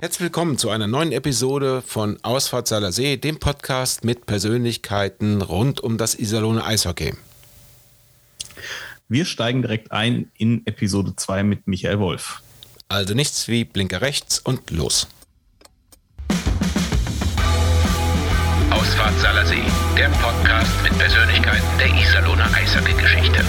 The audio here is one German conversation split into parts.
Herzlich willkommen zu einer neuen Episode von Ausfahrt See, dem Podcast mit Persönlichkeiten rund um das Iserlohner Eishockey. Wir steigen direkt ein in Episode 2 mit Michael Wolf. Also nichts wie Blinker rechts und los. Ausfahrt See, der Podcast mit Persönlichkeiten der Iserlohner Eishockey-Geschichte.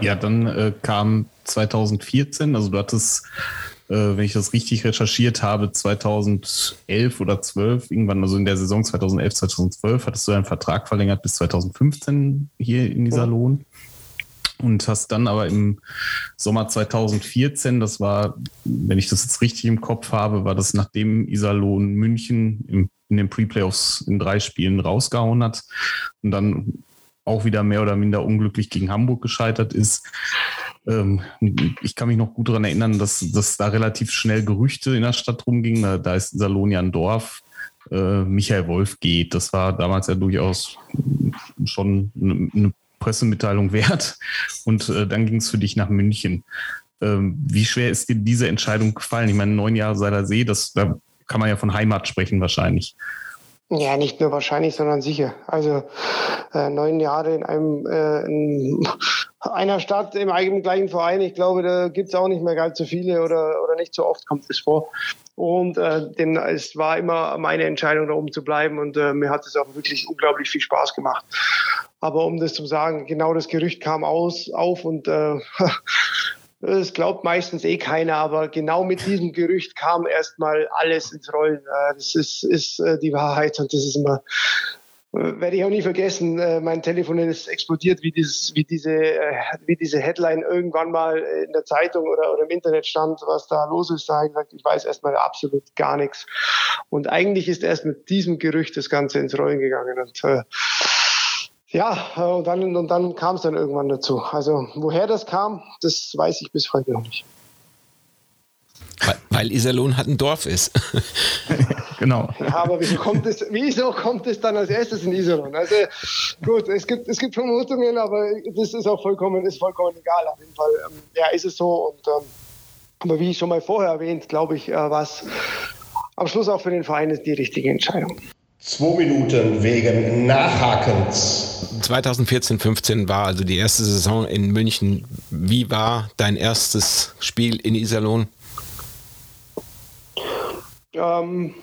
Ja, dann äh, kam 2014, also du hattest, äh, wenn ich das richtig recherchiert habe, 2011 oder 12, irgendwann, also in der Saison 2011, 2012, hattest du einen Vertrag verlängert bis 2015 hier in dieser Lohn. Und hast dann aber im Sommer 2014, das war, wenn ich das jetzt richtig im Kopf habe, war das nachdem Iserlohn München im, in den Pre-Playoffs in drei Spielen rausgehauen hat und dann auch wieder mehr oder minder unglücklich gegen Hamburg gescheitert ist. Ähm, ich kann mich noch gut daran erinnern, dass, dass da relativ schnell Gerüchte in der Stadt rumgingen. Da, da ist Salonia ein Dorf. Äh, Michael Wolf geht. Das war damals ja durchaus schon eine, Pressemitteilung wert. Und äh, dann ging es für dich nach München. Ähm, wie schwer ist dir diese Entscheidung gefallen? Ich meine, neun Jahre Seiler See, das, da kann man ja von Heimat sprechen wahrscheinlich. Ja, nicht nur wahrscheinlich, sondern sicher. Also äh, neun Jahre in einem äh, in einer Stadt im eigenen gleichen Verein, ich glaube, da gibt es auch nicht mehr ganz so viele oder, oder nicht so oft kommt es vor. Und äh, denn es war immer meine Entscheidung, da oben zu bleiben und äh, mir hat es auch wirklich unglaublich viel Spaß gemacht. Aber um das zu sagen, genau das Gerücht kam aus, auf und äh, Das glaubt meistens eh keiner, aber genau mit diesem Gerücht kam erstmal alles ins Rollen. Äh, das ist, ist äh, die Wahrheit und das ist immer, äh, werde ich auch nie vergessen. Mein Telefon ist explodiert, wie, dieses, wie, diese, wie diese Headline irgendwann mal in der Zeitung oder, oder im Internet stand, was da los ist. Da gesagt, ich weiß erstmal absolut gar nichts. Und eigentlich ist erst mit diesem Gerücht das Ganze ins Rollen gegangen. Und ja, äh, und dann, und dann kam es dann irgendwann dazu. Also woher das kam, das weiß ich bis heute noch nicht. Weil, weil Iserlohn halt ein Dorf ist. genau. Ja, aber wieso kommt, es, wieso kommt es dann als erstes in Iserlohn? Also gut, es gibt, es gibt Vermutungen, aber das ist auch vollkommen, ist vollkommen egal. Auf jeden Fall ähm, ja, ist es so. Und, ähm, aber wie ich schon mal vorher erwähnt, glaube ich, äh, was am Schluss auch für den Verein ist die richtige Entscheidung. Zwei Minuten wegen Nachhakens. 2014, 15 war also die erste Saison in München. Wie war dein erstes Spiel in Iserlohn? Ähm,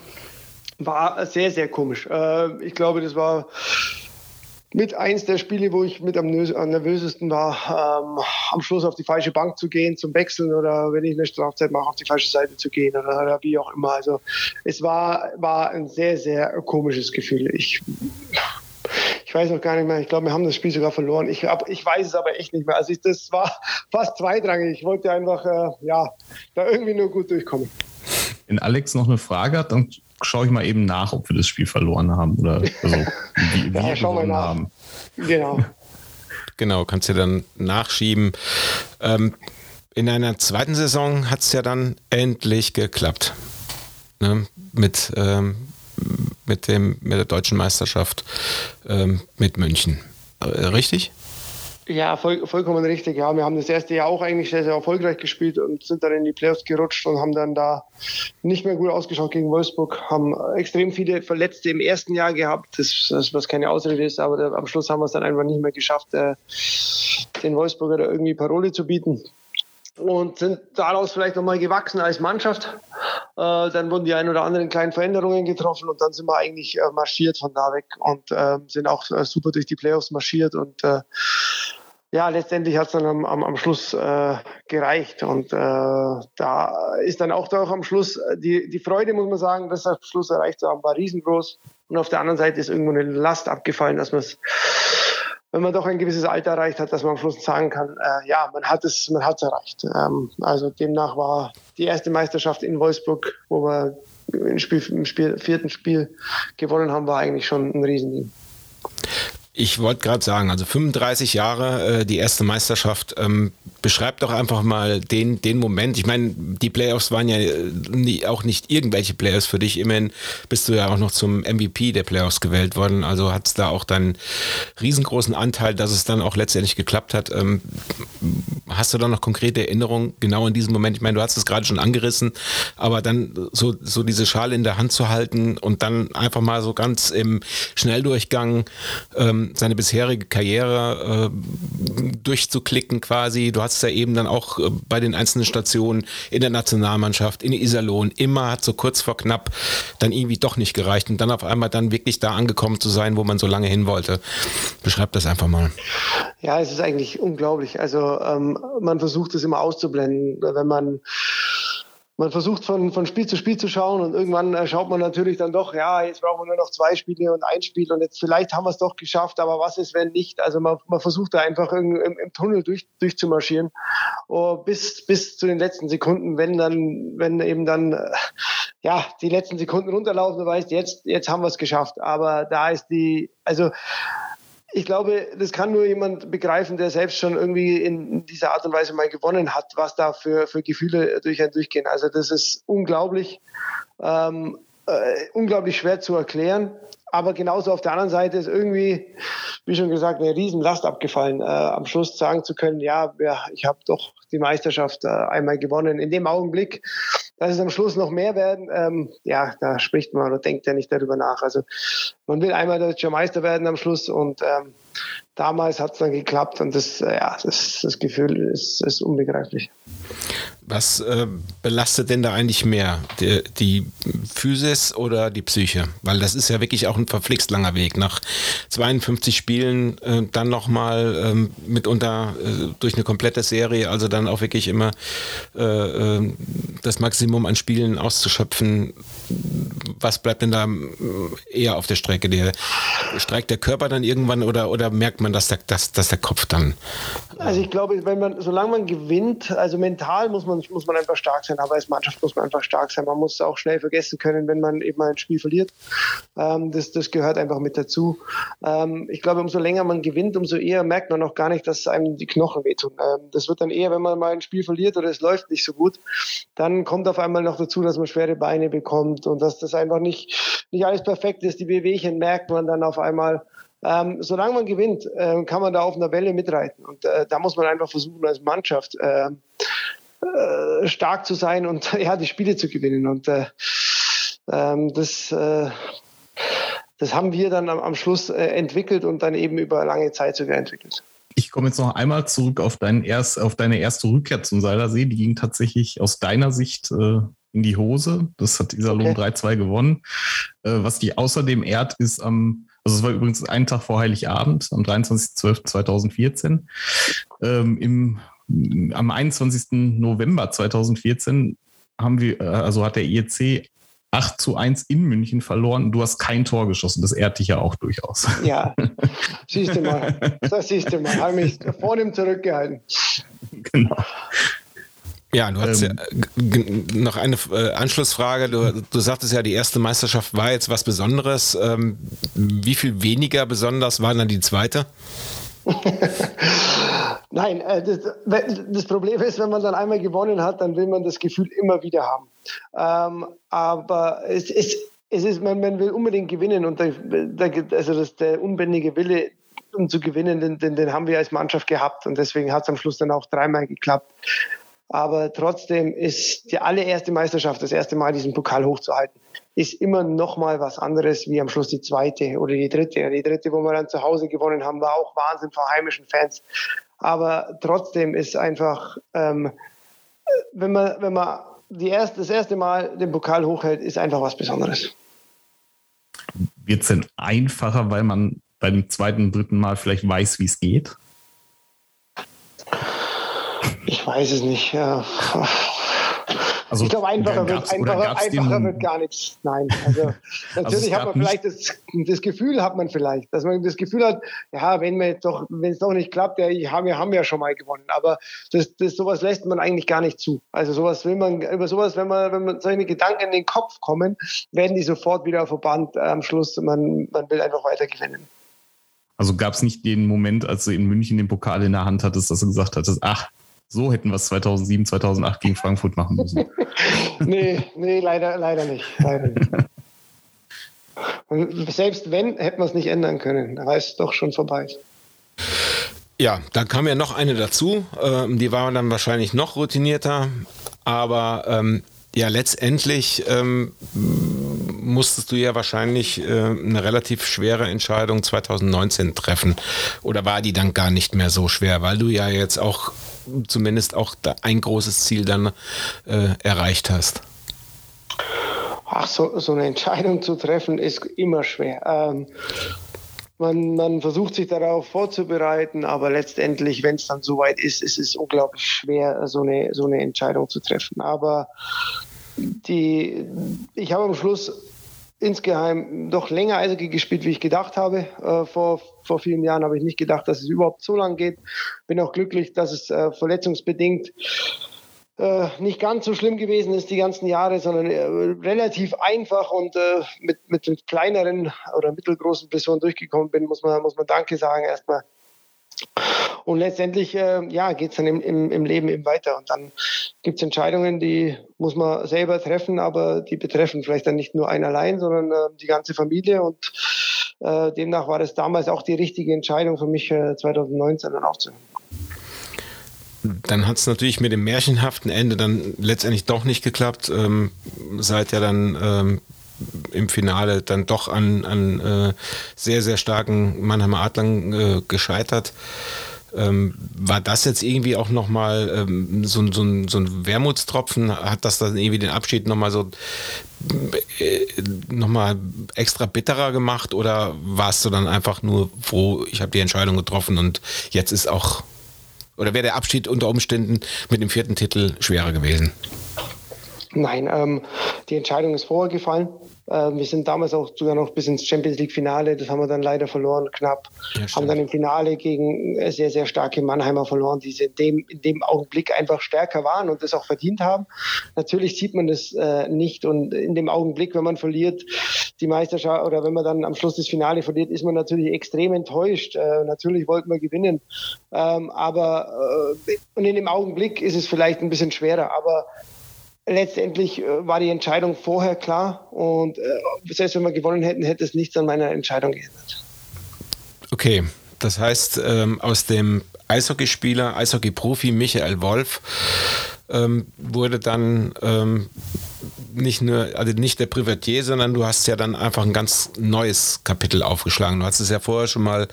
war sehr, sehr komisch. Äh, ich glaube, das war mit eins der Spiele, wo ich mit am nervösesten war, ähm, am Schluss auf die falsche Bank zu gehen, zum Wechseln oder wenn ich eine Strafzeit mache, auf die falsche Seite zu gehen oder, oder wie auch immer. Also es war, war ein sehr, sehr komisches Gefühl. Ich, ich weiß noch gar nicht mehr. Ich glaube, wir haben das Spiel sogar verloren. Ich, hab, ich weiß es aber echt nicht mehr. Also ich, das war fast zweitrangig. Ich wollte einfach äh, ja, da irgendwie nur gut durchkommen. Wenn Alex noch eine Frage hat, dann schaue ich mal eben nach, ob wir das Spiel verloren haben oder also, wie, wie ja, wir nach. haben. Genau. Genau, kannst du dann nachschieben. Ähm, in einer zweiten Saison hat es ja dann endlich geklappt. Ne? Mit, ähm, mit, dem, mit der deutschen Meisterschaft ähm, mit München. Äh, richtig? Ja, voll, vollkommen richtig. Ja, wir haben das erste Jahr auch eigentlich sehr, sehr erfolgreich gespielt und sind dann in die Playoffs gerutscht und haben dann da nicht mehr gut ausgeschaut gegen Wolfsburg. Haben extrem viele Verletzte im ersten Jahr gehabt, das, das was keine Ausrede ist, aber da, am Schluss haben wir es dann einfach nicht mehr geschafft, äh, den Wolfsburger da irgendwie Parole zu bieten und sind daraus vielleicht nochmal gewachsen als Mannschaft. Äh, dann wurden die ein oder anderen kleinen Veränderungen getroffen und dann sind wir eigentlich äh, marschiert von da weg und äh, sind auch äh, super durch die Playoffs marschiert und äh, ja, letztendlich hat es dann am, am, am Schluss äh, gereicht. Und äh, da ist dann auch doch am Schluss äh, die, die Freude, muss man sagen, das am Schluss erreicht zu haben, war riesengroß. Und auf der anderen Seite ist irgendwo eine Last abgefallen, dass man es, wenn man doch ein gewisses Alter erreicht hat, dass man am Schluss sagen kann, äh, ja, man hat es, man hat es erreicht. Ähm, also demnach war die erste Meisterschaft in Wolfsburg, wo wir im, Spiel, im Spiel, vierten Spiel gewonnen haben, war eigentlich schon ein Riesending. Ich wollte gerade sagen, also 35 Jahre, äh, die erste Meisterschaft, ähm, beschreib doch einfach mal den, den Moment. Ich meine, die Playoffs waren ja nie, auch nicht irgendwelche Playoffs für dich. Immerhin bist du ja auch noch zum MVP der Playoffs gewählt worden. Also hat es da auch deinen riesengroßen Anteil, dass es dann auch letztendlich geklappt hat. Ähm, hast du da noch konkrete Erinnerungen genau in diesem Moment? Ich meine, du hast es gerade schon angerissen, aber dann so, so diese Schale in der Hand zu halten und dann einfach mal so ganz im Schnelldurchgang ähm, seine bisherige Karriere äh, durchzuklicken quasi. Du hast es ja eben dann auch äh, bei den einzelnen Stationen in der Nationalmannschaft, in Iserlohn, immer hat so kurz vor knapp dann irgendwie doch nicht gereicht und dann auf einmal dann wirklich da angekommen zu sein, wo man so lange hin wollte. Beschreib das einfach mal. Ja, es ist eigentlich unglaublich. Also ähm, man versucht es immer auszublenden, wenn man man versucht von, von Spiel zu Spiel zu schauen und irgendwann äh, schaut man natürlich dann doch, ja, jetzt brauchen wir nur noch zwei Spiele und ein Spiel und jetzt vielleicht haben wir es doch geschafft, aber was ist, wenn nicht? Also man, man versucht da einfach im, im Tunnel durch, durchzumarschieren oh, bis, bis zu den letzten Sekunden, wenn dann, wenn eben dann, äh, ja, die letzten Sekunden runterlaufen, du weißt, jetzt, jetzt haben wir es geschafft. Aber da ist die, also ich glaube, das kann nur jemand begreifen, der selbst schon irgendwie in dieser Art und Weise mal gewonnen hat, was da für, für Gefühle durch einen durchgehen. Also das ist unglaublich, ähm, äh, unglaublich schwer zu erklären. Aber genauso auf der anderen Seite ist irgendwie, wie schon gesagt, eine Riesenlast abgefallen, äh, am Schluss sagen zu können, ja, ja ich habe doch die Meisterschaft äh, einmal gewonnen. In dem Augenblick, dass es am Schluss noch mehr werden, ähm, ja, da spricht man oder denkt ja nicht darüber nach. Also man will einmal deutscher Meister werden am Schluss und ähm, damals hat es dann geklappt und das, äh, ja, das, das Gefühl ist, ist unbegreiflich. Was äh, belastet denn da eigentlich mehr? Die, die, Physis oder die Psyche? Weil das ist ja wirklich auch ein verflixt langer Weg. Nach 52 Spielen äh, dann nochmal ähm, mitunter äh, durch eine komplette Serie, also dann auch wirklich immer äh, äh, das Maximum an Spielen auszuschöpfen. Was bleibt denn da äh, eher auf der Strecke? Der, streikt der Körper dann irgendwann oder, oder merkt man, dass der, dass, dass der Kopf dann. Also ich glaube, wenn man, solange man gewinnt, also mental muss man man, muss man einfach stark sein, aber als Mannschaft muss man einfach stark sein. Man muss auch schnell vergessen können, wenn man eben ein Spiel verliert. Ähm, das, das gehört einfach mit dazu. Ähm, ich glaube, umso länger man gewinnt, umso eher merkt man auch gar nicht, dass einem die Knochen wehtun. Ähm, das wird dann eher, wenn man mal ein Spiel verliert oder es läuft nicht so gut, dann kommt auf einmal noch dazu, dass man schwere Beine bekommt und dass das einfach nicht, nicht alles perfekt ist. Die Wehwehchen merkt man dann auf einmal. Ähm, solange man gewinnt, äh, kann man da auf einer Welle mitreiten. Und äh, da muss man einfach versuchen, als Mannschaft äh, äh, stark zu sein und ja, die Spiele zu gewinnen. Und äh, ähm, das, äh, das haben wir dann am, am Schluss äh, entwickelt und dann eben über lange Zeit sogar entwickelt. Ich komme jetzt noch einmal zurück auf, deinen erst, auf deine erste Rückkehr zum Seilersee. Die ging tatsächlich aus deiner Sicht in die Hose. Das hat Iserlohn okay. 3-2 gewonnen. Was die außerdem ehrt, ist am, also es war übrigens einen Tag vor Heiligabend, am 23.12.2014, ähm, im am 21. November 2014 haben wir, äh, also hat der IEC 8 zu 1 in München verloren. Du hast kein Tor geschossen. Das ehrt dich ja auch durchaus. Ja, siehst du mal. Das siehst du mal. Habe mich vor dem zurückgehalten. Genau. Ja, du hast ähm, ja noch eine äh, Anschlussfrage. Du, du sagtest ja, die erste Meisterschaft war jetzt was Besonderes. Ähm, wie viel weniger besonders war dann die zweite? Nein, äh, das, Problem ist, wenn man dann einmal gewonnen hat, dann will man das Gefühl immer wieder haben. Ähm, aber es, es, es ist, man, man, will unbedingt gewinnen und der, der, also das, der unbändige Wille, um zu gewinnen, den, den, den haben wir als Mannschaft gehabt und deswegen hat es am Schluss dann auch dreimal geklappt. Aber trotzdem ist die allererste Meisterschaft, das erste Mal diesen Pokal hochzuhalten, ist immer noch mal was anderes wie am Schluss die zweite oder die dritte. Die dritte, wo wir dann zu Hause gewonnen haben, war auch Wahnsinn vor heimischen Fans. Aber trotzdem ist einfach, ähm, wenn man, wenn man die erste, das erste Mal den Pokal hochhält, ist einfach was Besonderes. Wird es denn einfacher, weil man beim zweiten, dritten Mal vielleicht weiß, wie es geht? Ich weiß es nicht. Ja. Also, ich glaube, einfacher, wird, einfacher, einfacher wird gar nichts. Nein. Also, natürlich also hat man vielleicht das, das, Gefühl, hat man vielleicht, dass man das Gefühl hat, ja, wenn wir doch, wenn es doch nicht klappt, ja, wir haben ja schon mal gewonnen. Aber das, das, sowas lässt man eigentlich gar nicht zu. Also sowas will man, über sowas, wenn man, wenn man solche Gedanken in den Kopf kommen, werden die sofort wieder verbannt am Schluss. Man, man will einfach weiter gewinnen. Also gab es nicht den Moment, als du in München den Pokal in der Hand hattest, dass du gesagt hattest, ach, So hätten wir es 2007, 2008 gegen Frankfurt machen müssen. nee, nee, leider, leider nicht. Leider nicht. Und selbst wenn, hätten wir es nicht ändern können. Da war es doch schon vorbei. Ja, dann kam ja noch eine dazu. Ähm, die war dann wahrscheinlich noch routinierter. Aber ähm, ja, letztendlich ähm, musstest du ja wahrscheinlich äh, eine relativ schwere Entscheidung 2019 treffen. Oder war die dann gar nicht mehr so schwer, weil du ja jetzt auch zumindest auch ein großes Ziel dann äh, erreicht hast? Ach, so, so eine Entscheidung zu treffen ist immer schwer. Ähm, man, man versucht sich darauf vorzubereiten, aber letztendlich, wenn es dann soweit ist, ist es unglaublich schwer, so eine, so eine Entscheidung zu treffen. Aber die, ich habe am Schluss insgeheim doch länger Eishockey gespielt, wie ich gedacht habe. Äh, vor, vor vielen Jahren habe ich nicht gedacht, dass es überhaupt so lang geht. Bin auch glücklich, dass es äh, verletzungsbedingt äh, nicht ganz so schlimm gewesen ist die ganzen Jahre, sondern äh, relativ einfach und äh, mit, mit, mit kleineren oder mittelgroßen Personen durchgekommen bin, muss man, muss man Danke sagen erstmal. Und letztendlich äh, ja, geht es dann im, im, im, Leben eben weiter. Und dann gibt es Entscheidungen, die muss man selber treffen, aber die betreffen vielleicht dann nicht nur einen allein, sondern äh, die ganze Familie. Und äh, demnach war das damals auch die richtige Entscheidung für mich, 2019 dann aufzuhören. Dann hat es natürlich mit dem märchenhaften Ende dann letztendlich doch nicht geklappt. Ähm, seid ja dann ähm, im Finale dann doch an, an äh, sehr, sehr starken Mannheimer Adlern äh, gescheitert. Ähm, war das jetzt irgendwie auch nochmal ähm, so, so, so ein Wermutstropfen? Hat das dann irgendwie den Abschied nochmal so äh, nochmal extra bitterer gemacht oder warst du dann einfach nur froh, ich habe die Entscheidung getroffen und jetzt ist auch oder wäre der Abschied unter Umständen mit dem vierten Titel schwerer gewesen? Nein, ähm, die Entscheidung ist vorher gefallen. Ähm, wir sind damals auch sogar noch bis ins Champions League Finale. Das haben wir dann leider verloren, knapp. Ja, haben dann im Finale gegen sehr, sehr starke Mannheimer verloren, die in dem, in dem Augenblick einfach stärker waren und das auch verdient haben. Natürlich sieht man das äh, nicht und in dem Augenblick, wenn man verliert, die Meisterschaft oder wenn man dann am Schluss das Finale verliert, ist man natürlich extrem enttäuscht. Äh, natürlich wollten wir gewinnen. Ähm, aber äh, und in dem Augenblick ist es vielleicht ein bisschen schwerer, aber letztendlich äh, war die Entscheidung vorher klar und äh, selbst wenn wir gewonnen hätten, hätte es nichts an meiner Entscheidung geändert. Okay, das heißt, ähm, aus dem Eishockeyspieler, Eishockey-Profi Michael Wolf ähm, wurde dann ähm, nicht nur, also nicht der Privatier, sondern du hast ja dann einfach ein ganz neues Kapitel aufgeschlagen. Du hast es ja vorher schon mal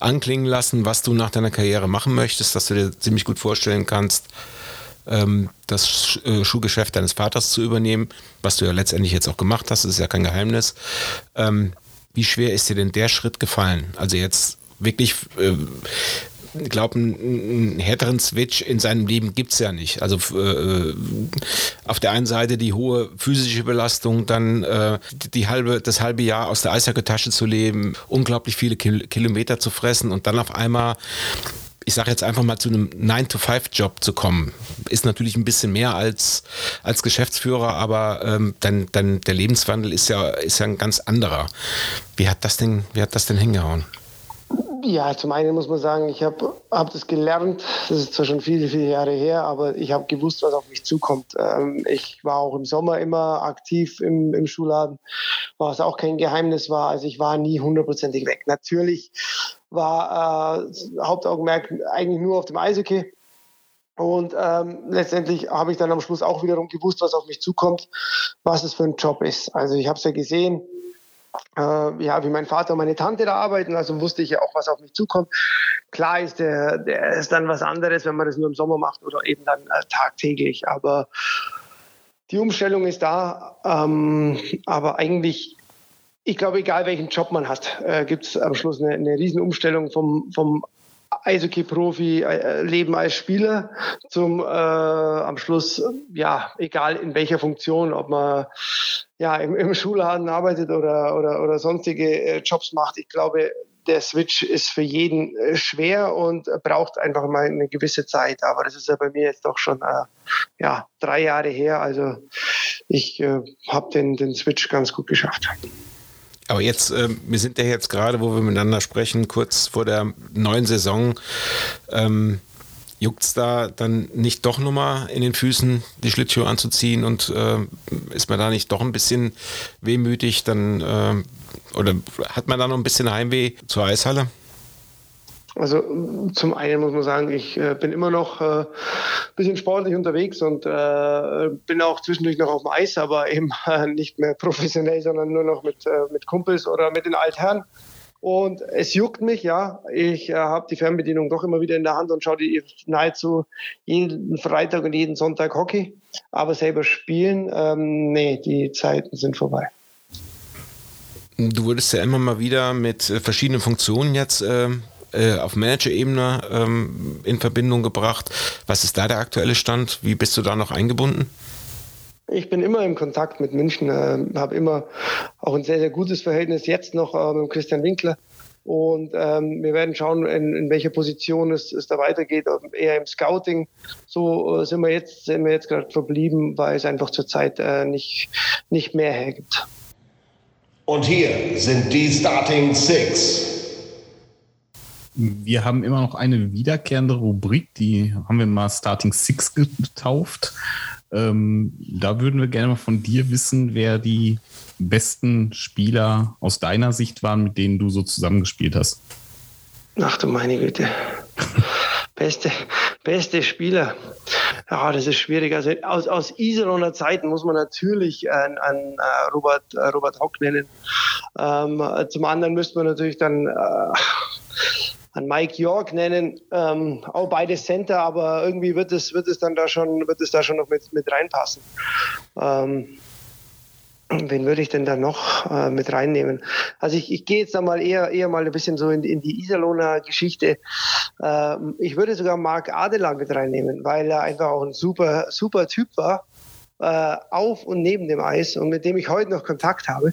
anklingen lassen, was du nach deiner Karriere machen möchtest, dass du dir ziemlich gut vorstellen kannst, das äh, Schuhgeschäft deines Vaters zu übernehmen, was du ja letztendlich jetzt auch gemacht hast, ist ja kein Geheimnis. Ähm, wie schwer ist dir denn der Schritt gefallen? Also jetzt wirklich, äh, ich glaube, einen, härteren Switch in seinem Leben gibt es ja nicht. Also äh, auf der einen Seite die hohe physische Belastung, dann äh, die halbe, das halbe Jahr aus der Eisjacke-Tasche zu leben, unglaublich viele Kil Kilometer zu fressen und dann auf einmal ich sage jetzt einfach mal zu einem 9-to-5-Job zu kommen, ist natürlich ein bisschen mehr als, als Geschäftsführer, aber ähm, dann, dann der Lebenswandel ist ja, ist ja ein ganz anderer. Wie hat das denn, wie hat das denn hingehauen? Ja, zum einen muss man sagen, ich habe hab das gelernt. Das ist zwar schon viele, viele Jahre her, aber ich habe gewusst, was auf mich zukommt. Ähm, ich war auch im Sommer immer aktiv im, im Schulladen, was auch kein Geheimnis war. Also ich war nie hundertprozentig weg. Natürlich war äh, Hauptaugenmerk eigentlich nur auf dem Eishockey. Und ähm, letztendlich habe ich dann am Schluss auch wiederum gewusst, was auf mich zukommt, was es für ein Job ist. Also ich habe es ja gesehen, äh, ja, wie mein Vater und meine Tante da arbeiten, also wusste ich ja auch, was auf mich zukommt. Klar ist der, der ist dann was anderes, wenn man das nur im Sommer macht oder eben dann äh, tagtäglich. Aber die Umstellung ist da. Ähm, aber eigentlich ich glaube, egal welchen Job man hat, äh, gibt es am Schluss eine, eine Riesenumstellung vom, vom Eishockey-Profi-Leben als Spieler zum äh, am Schluss, ja, egal in welcher Funktion, ob man ja im, im Schulladen arbeitet oder, oder, oder sonstige äh, Jobs macht. Ich glaube, der Switch ist für jeden äh, schwer und braucht einfach mal eine gewisse Zeit. Aber das ist ja bei mir jetzt doch schon äh, ja, drei Jahre her. Also ich äh, habe den, den Switch ganz gut geschafft. Aber jetzt, äh, wir sind ja jetzt gerade, wo wir miteinander sprechen, kurz vor der neuen Saison. Ähm, juckt es da dann nicht doch nochmal in den Füßen die Schlittschuhe anzuziehen und äh, ist man da nicht doch ein bisschen wehmütig, dann äh, oder hat man da noch ein bisschen Heimweh zur Eishalle? Also zum einen muss man sagen, ich äh, bin immer noch ein äh, bisschen sportlich unterwegs und äh, bin auch zwischendurch noch auf dem Eis, aber eben äh, nicht mehr professionell, sondern nur noch mit, äh, mit Kumpels oder mit den Altherren. Und es juckt mich, ja. Ich äh, habe die Fernbedienung doch immer wieder in der Hand und schaue die nahezu jeden Freitag und jeden Sonntag Hockey. Aber selber spielen, ähm, nee, die Zeiten sind vorbei. Du wurdest ja immer mal wieder mit verschiedenen Funktionen jetzt ähm, äh, auf Manager-Ebene ähm, in Verbindung gebracht. Was ist da der aktuelle Stand? Wie bist du da noch eingebunden? Ich bin immer im Kontakt mit München, äh, habe immer auch ein sehr, sehr gutes Verhältnis jetzt noch äh, mit Christian Winkler. Und ähm, wir werden schauen, in, in welcher Position es, es da weitergeht, eher im Scouting. So äh, sind wir jetzt, sind wir jetzt gerade verblieben, weil es einfach zurzeit äh, nicht, nicht mehr hergibt. Und hier sind die Starting Six. Wir haben immer noch eine wiederkehrende Rubrik, die haben wir mal Starting Six getauft. Ähm, da würden wir gerne mal von dir wissen, wer die besten Spieler aus deiner Sicht waren, mit denen du so zusammengespielt hast. Ach du meine Güte. beste, beste Spieler. Ja, das ist schwierig. Also aus, aus Iseroner Zeiten muss man natürlich an, an uh, Robert, uh, Robert Hock nennen. Ähm, zum anderen müsste man natürlich dann uh, an Mike York nennen, ähm, auch beide Center, aber irgendwie wird es, wird es dann da schon, wird es da schon noch mit, mit reinpassen. Ähm, wen würde ich denn da noch äh, mit reinnehmen? Also ich, ich gehe jetzt da mal eher, eher mal ein bisschen so in, in die Iserlohner Geschichte. Äh, ich würde sogar Marc Adelang mit reinnehmen, weil er einfach auch ein super, super Typ war äh, auf und neben dem Eis und mit dem ich heute noch Kontakt habe.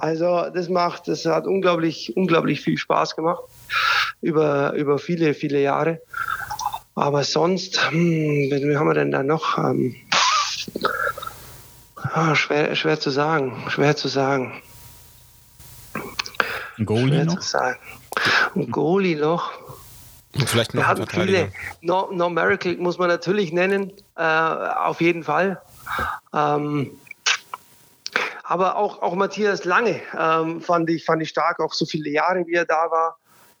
Also das macht, das hat unglaublich, unglaublich viel Spaß gemacht über, über viele, viele Jahre. Aber sonst, hm, wie haben wir denn da noch? Ähm, ah, schwer, schwer zu sagen, schwer zu sagen. Ein Goalie schwer noch? Zu sagen. Ein Goalie noch. Und vielleicht noch wir hatten viele. No, no Miracle muss man natürlich nennen, äh, auf jeden Fall. Ähm, aber auch, auch Matthias Lange ähm, fand, ich, fand ich stark, auch so viele Jahre, wie er da war.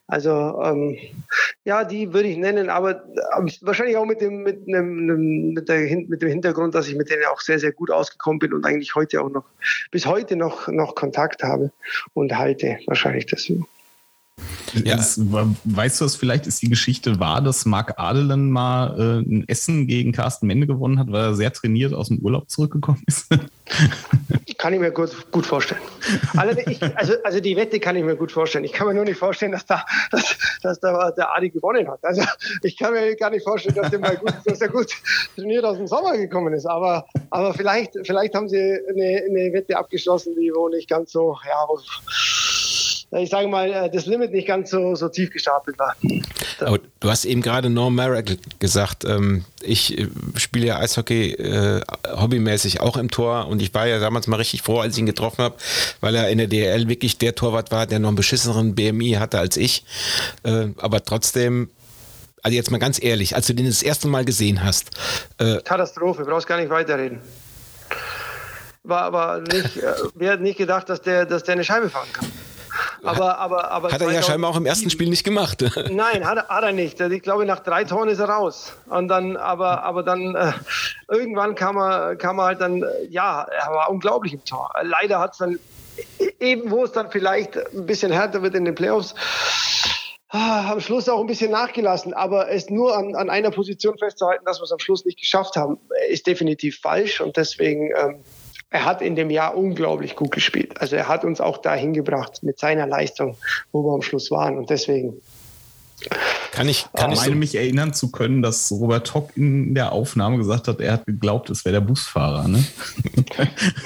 Also ähm, ja, die würde ich nennen, aber äh, wahrscheinlich auch mit dem, mit, einem, mit, der, mit dem Hintergrund, dass ich mit denen auch sehr, sehr gut ausgekommen bin und eigentlich heute auch noch, bis heute noch, noch Kontakt habe und halte wahrscheinlich deswegen. Ja. Das, weißt du, was vielleicht ist die Geschichte wahr, dass Marc Adelen mal äh, ein Essen gegen Carsten Mende gewonnen hat, weil er sehr trainiert aus dem Urlaub zurückgekommen ist? kann ich mir gut, gut vorstellen. Also, ich, also, also, die Wette kann ich mir gut vorstellen. Ich kann mir nur nicht vorstellen, dass da, dass, dass da der Adi gewonnen hat. Also ich kann mir gar nicht vorstellen, dass, der mal gut, dass er gut trainiert aus dem Sommer gekommen ist. Aber, aber vielleicht, vielleicht haben sie eine, eine Wette abgeschlossen, die wo nicht ganz so, ja, wo, ich sage mal, äh, das Limit nicht ganz so, so tief gestapelt war. Aber du hast eben gerade Norm Merrick gesagt. Ähm, ich äh, spiele ja Eishockey äh, hobbymäßig auch im Tor und ich war ja damals mal richtig froh, als ich ihn getroffen habe, weil er in der DL wirklich der Torwart war, der noch einen beschisseneren BMI hatte als ich. Äh, aber trotzdem also jetzt mal ganz ehrlich, als du den das erste Mal gesehen hast. Äh Katastrophe, brauchst gar nicht weiterreden. War aber nicht, äh, wer hat nicht gedacht, dass der, dass der eine Scheibe fahren kann. Aber, aber, aber hat er ja scheinbar auch im ersten Spiel nicht gemacht. Nein, hat, hat er nicht. Ich glaube, nach drei Toren ist er raus. Und dann, aber, aber dann äh, irgendwann kam er, kam er halt dann, ja, er war unglaublich im Tor. Leider hat es dann eben, wo es dann vielleicht ein bisschen härter wird in den Playoffs, ah, am Schluss auch ein bisschen nachgelassen. Aber es nur an, an einer Position festzuhalten, dass wir es am Schluss nicht geschafft haben, ist definitiv falsch. Und deswegen ähm, er hat in dem Jahr unglaublich gut gespielt. Also er hat uns auch dahin gebracht mit seiner Leistung, wo wir am Schluss waren. Und deswegen. Kann ich, kann ich meine mich erinnern zu können, dass Robert Hock in der Aufnahme gesagt hat, er hat geglaubt, es wäre der Busfahrer. Ne?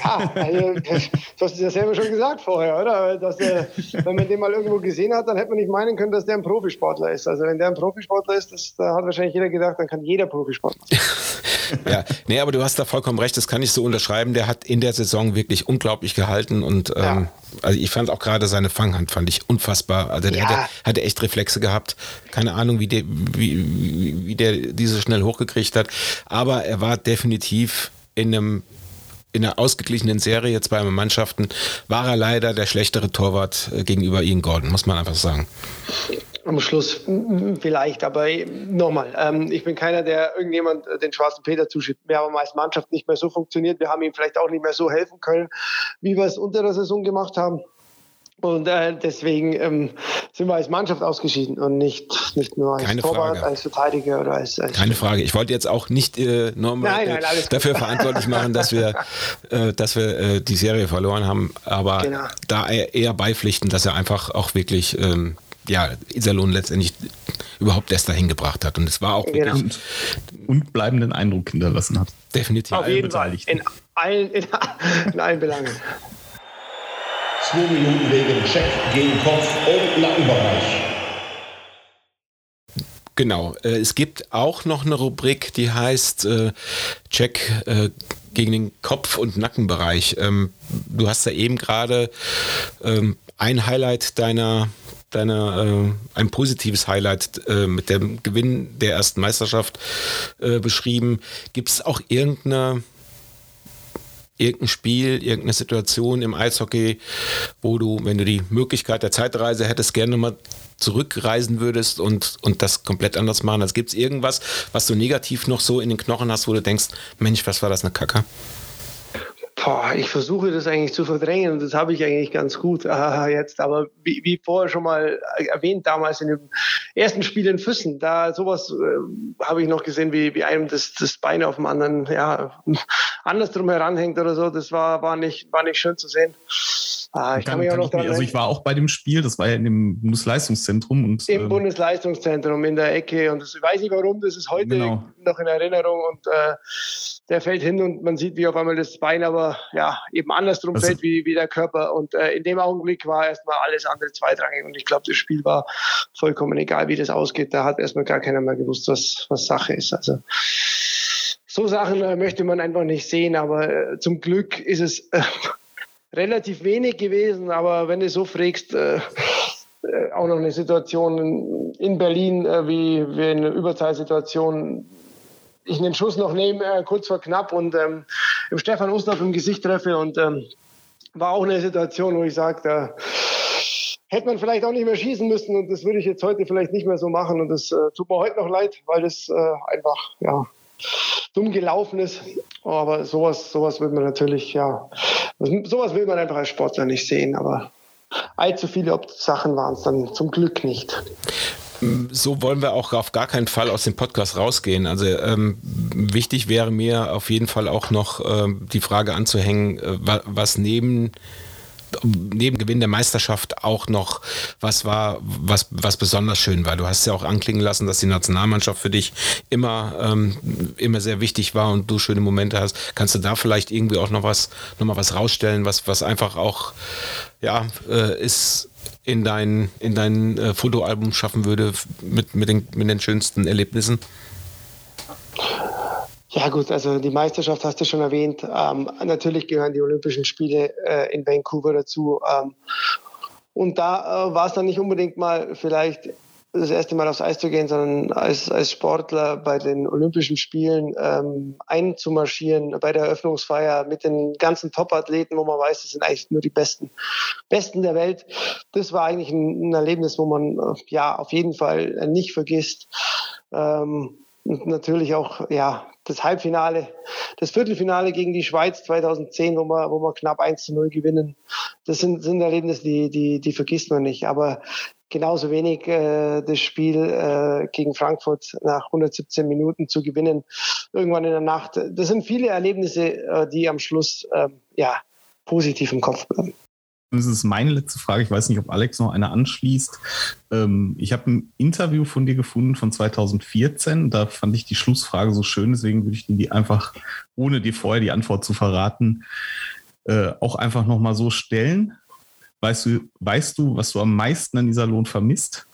Ja, also, das, du hast es ja selber schon gesagt vorher, oder? Dass, äh, wenn man den mal irgendwo gesehen hat, dann hätte man nicht meinen können, dass der ein Profisportler ist. Also wenn der ein Profisportler ist, das, da hat wahrscheinlich jeder gedacht, dann kann jeder Profisportler. ja, nee, aber du hast da vollkommen recht, das kann ich so unterschreiben. Der hat in der Saison wirklich unglaublich gehalten und ähm, ja. also ich fand auch gerade seine Fanghand fand ich unfassbar. Also der ja. hatte, hatte, echt Reflexe gehabt. Keine Ahnung, wie der, wie, wie der diese schnell hochgekriegt hat. Aber er war definitiv in einem in einer ausgeglichenen Serie bei Mannschaften war er leider der schlechtere Torwart äh, gegenüber Ian Gordon, muss man einfach sagen. Am Schluss vielleicht, aber nochmal, ähm, ich bin keiner, der irgendjemand den schwarzen Peter zuschiebt. Wir haben als Mannschaft nicht mehr so funktioniert, wir haben ihm vielleicht auch nicht mehr so helfen können, wie wir es unter der Saison gemacht haben. Und äh, deswegen ähm, sind wir als Mannschaft ausgeschieden und nicht, nicht nur als Keine Torwart, Frage. als Verteidiger oder als. als Keine Frage. Ich wollte jetzt auch nicht äh, Nein, nein, äh, alles gut. dafür verantwortlich machen, dass wir, äh, dass wir äh, die Serie verloren haben, aber Genau. da eher- eher beipflichten, dass er einfach auch wirklich ähm, ja, Iserlohn letztendlich überhaupt erst dahin gebracht hat. Und es war auch wirklich Genau. Und, und bleibenden Eindruck hinterlassen hat. definitiv. Auf jeden Fall. In allen, in, in allen Belangen. Zwei Minuten wegen Check gegen Kopf- und Nackenbereich. Genau. Äh, es gibt auch noch eine Rubrik, die heißt äh, Check äh, gegen den Kopf- und Nackenbereich. Ähm, du hast ja eben gerade ähm, ein Highlight deiner deiner, ein positives Highlight mit dem Gewinn der ersten Meisterschaft beschrieben. Gibt es auch irgendeine irgendein Spiel, irgendeine Situation im Eishockey, wo du, wenn du die Möglichkeit der Zeitreise hättest, gerne mal zurückreisen würdest und, und das komplett anders machen? Also gibt es irgendwas, was du negativ noch so in den Knochen hast, wo du denkst, Mensch, was war das eine Kacke? Boah, ich versuche das eigentlich zu verdrängen und das habe ich eigentlich ganz gut äh, jetzt. Aber wie, wie vorher schon mal erwähnt, damals in dem ersten Spiel in Füssen, da sowas äh, habe ich noch gesehen, wie, wie einem das, das Bein auf dem anderen, ja, andersrum heranhängt oder so. Das war, war, nicht, war nicht schön zu sehen. Ah, ich kann, Kann, mich auch noch daran also ich war auch bei dem Spiel, das war ja in dem Bundesleistungszentrum und im ähm, Bundesleistungszentrum in der Ecke und das, ich weiß nicht warum, das ist heute Genau. noch in Erinnerung und äh, der fällt hin und man sieht, wie auf einmal das Bein aber ja eben andersrum Also- fällt wie, wie der Körper und äh, in dem Augenblick war erstmal alles andere zweitrangig und ich glaube, das Spiel war vollkommen egal, wie das ausgeht, da hat erstmal gar keiner mehr gewusst, was, was Sache ist. Also so Sachen äh, möchte man einfach nicht sehen, aber äh, zum Glück ist es äh, relativ wenig gewesen, aber wenn du so fragst, äh, äh, auch noch eine Situation in, in Berlin, äh, wie, wie eine Überzahlsituation, ich einen Schuss noch nehme, äh, kurz vor knapp und ähm, im Stefan Ustorf im Gesicht treffe und ähm, war auch eine Situation, wo ich sage, da hätte man vielleicht auch nicht mehr schießen müssen und das würde ich jetzt heute vielleicht nicht mehr so machen und das äh, tut mir heute noch leid, weil das einfach, ja, dumm gelaufen ist. Aber sowas, sowas will man natürlich, ja, sowas will man einfach als Sportler nicht sehen. Aber allzu viele Sachen waren es dann zum Glück nicht. So wollen wir auch auf gar keinen Fall aus dem Podcast rausgehen. Also ähm, wichtig wäre mir auf jeden Fall auch noch ähm, die Frage anzuhängen, äh, wa- was neben neben Gewinn der Meisterschaft auch noch was war, was, was besonders schön war. Du hast ja auch anklingen lassen, dass die Nationalmannschaft für dich immer, ähm, immer sehr wichtig war und du schöne Momente hast. Kannst du da vielleicht irgendwie auch noch was, noch mal was rausstellen, was, was einfach auch, ja, äh, ist in dein, in dein äh, Fotoalbum schaffen würde mit, mit, den, mit den schönsten Erlebnissen? Ja gut, also die Meisterschaft hast du schon erwähnt. Ähm, natürlich gehören die Olympischen Spiele äh, in Vancouver dazu. Ähm, und da äh, war es dann nicht unbedingt mal vielleicht das erste Mal aufs Eis zu gehen, sondern als, als Sportler bei den Olympischen Spielen ähm, einzumarschieren, bei der Eröffnungsfeier mit den ganzen Top-Athleten, wo man weiß, das sind eigentlich nur die Besten, Besten der Welt. Das war eigentlich ein, ein Erlebnis, wo man äh, ja auf jeden Fall nicht vergisst. Ähm, und natürlich auch ja, das Halbfinale, das Viertelfinale gegen die Schweiz 2010, wo wir, wo wir knapp 1 zu 0 gewinnen. Das sind, sind Erlebnisse, die, die, die vergisst man nicht. Aber genauso wenig äh, das Spiel äh, gegen Frankfurt nach 117 Minuten zu gewinnen, irgendwann in der Nacht. Das sind viele Erlebnisse, äh, die am Schluss ähm, ja, positiv im Kopf bleiben. Das ist meine letzte Frage. Ich weiß nicht, ob Alex noch eine anschließt. Ähm, ich habe ein Interview von dir gefunden von 2014. Da fand ich die Schlussfrage so schön, deswegen würde ich dir die einfach, ohne dir vorher die Antwort zu verraten, äh, auch einfach nochmal so stellen. Weißt du, weißt du, was du am meisten an dieser Lohn vermisst?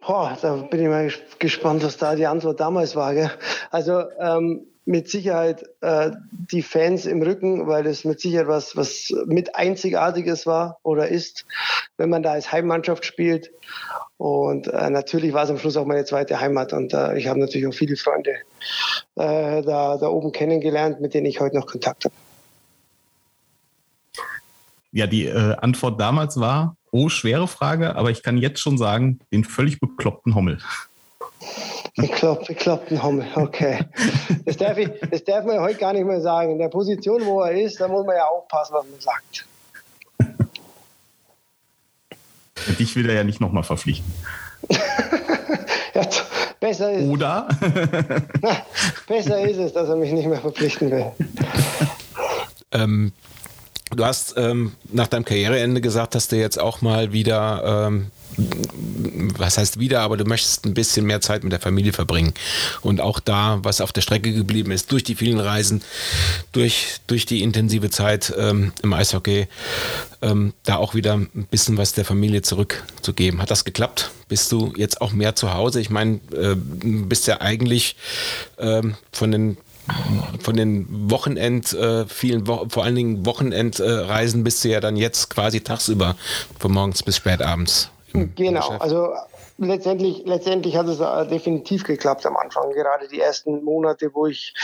Boah, da bin ich mal ges- gespannt, was da die Antwort damals war. Gell? Also ähm, mit Sicherheit äh, die Fans im Rücken, weil es mit Sicherheit was, was mit Einzigartiges war oder ist, wenn man da als Heimmannschaft spielt. Und äh, natürlich war es am Schluss auch meine zweite Heimat. Und äh, ich habe natürlich auch viele Freunde äh, da, da oben kennengelernt, mit denen ich heute noch Kontakt habe. Ja, die äh, Antwort damals war, oh, schwere Frage, aber ich kann jetzt schon sagen, den völlig bekloppten Hommel. Bekloppt, bekloppten Hommel, okay. Das darf, ich, das darf man heute gar nicht mehr sagen. In der Position, wo er ist, da muss man ja aufpassen, was man sagt. Dich will er ja nicht nochmal verpflichten. ja, besser ist Oder? Na, besser ist es, dass er mich nicht mehr verpflichten will. Ähm, du hast ähm, nach deinem Karriereende gesagt, dass du jetzt auch mal wieder ähm, was heißt wieder, aber du möchtest ein bisschen mehr Zeit mit der Familie verbringen. Und auch da, was auf der Strecke geblieben ist, durch die vielen Reisen, durch, durch die intensive Zeit ähm, im Eishockey, ähm, da auch wieder ein bisschen was der Familie zurückzugeben. Hat das geklappt? Bist du jetzt auch mehr zu Hause? Ich meine, äh, bist ja eigentlich ähm, von den von den Wochenend, äh, vielen Wo vor allen Dingen Wochenendreisen äh, bist du ja dann jetzt quasi tagsüber von morgens bis spät abends Genau, also letztendlich, letztendlich hat es äh, definitiv geklappt am Anfang. Gerade die ersten Monate, wo ich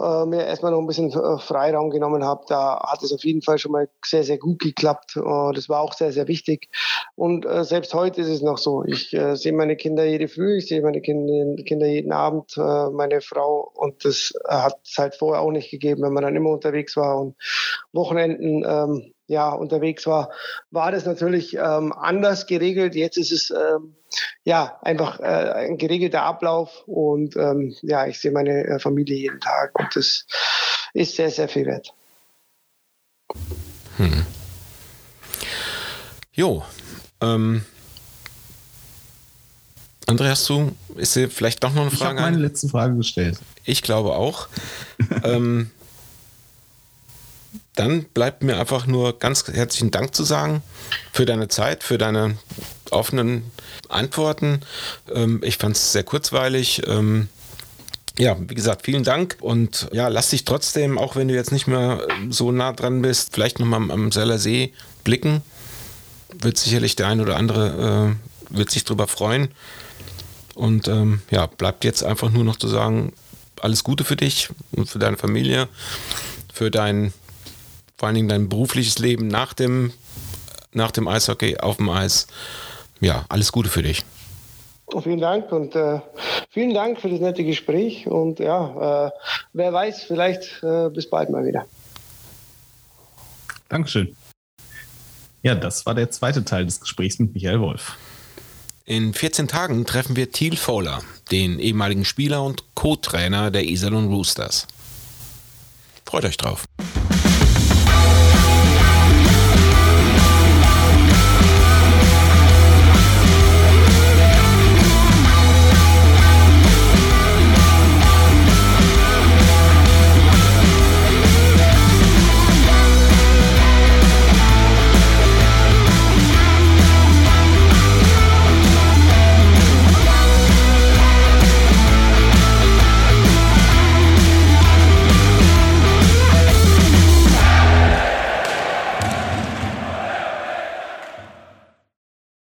äh, mir erstmal noch ein bisschen äh, Freiraum genommen habe, da hat es auf jeden Fall schon mal sehr, sehr gut geklappt. Äh, das war auch sehr, sehr wichtig. Und selbst heute ist es noch so. Ich sehe meine Kinder jede Früh, ich sehe meine Kinder, Kinder jeden Abend, meine Frau. Und das hat es halt vorher auch nicht gegeben, wenn man dann immer unterwegs war und Wochenenden ähm, ja, unterwegs war, war das natürlich ähm, anders geregelt. Jetzt ist es ähm, ja einfach äh, ein geregelter Ablauf und ähm, ja, ich sehe meine äh, Familie jeden Tag und das ist sehr, sehr viel wert. Hm. Jo, ähm, Andreas, du, ist dir vielleicht doch noch eine Frage? Ich habe meine letzte Frage gestellt. Ich glaube auch. ähm, dann bleibt mir einfach nur ganz herzlichen Dank zu sagen für deine Zeit, für deine offenen Antworten. Ähm, ich fand es sehr kurzweilig. Ähm, ja, wie gesagt, vielen Dank und ja, lass dich trotzdem, auch wenn du jetzt nicht mehr so nah dran bist, vielleicht nochmal am Seller See blicken. Wird sicherlich der ein oder andere äh, wird sich darüber freuen. Und ähm, ja, bleibt jetzt einfach nur noch zu sagen, alles Gute für dich und für deine Familie, für dein vor allen Dingen dein berufliches Leben nach dem, nach dem Eishockey auf dem Eis. Ja, alles Gute für dich. Vielen Dank und äh, vielen Dank für das nette Gespräch und ja, äh, wer weiß, vielleicht äh, bis bald mal wieder. Dankeschön. Ja, das war der zweite Teil des Gesprächs mit Michael Wolf. In 14 Tagen treffen wir Thiel Fowler, den ehemaligen Spieler und Co-Trainer der Iserlohn Roosters. Freut euch drauf.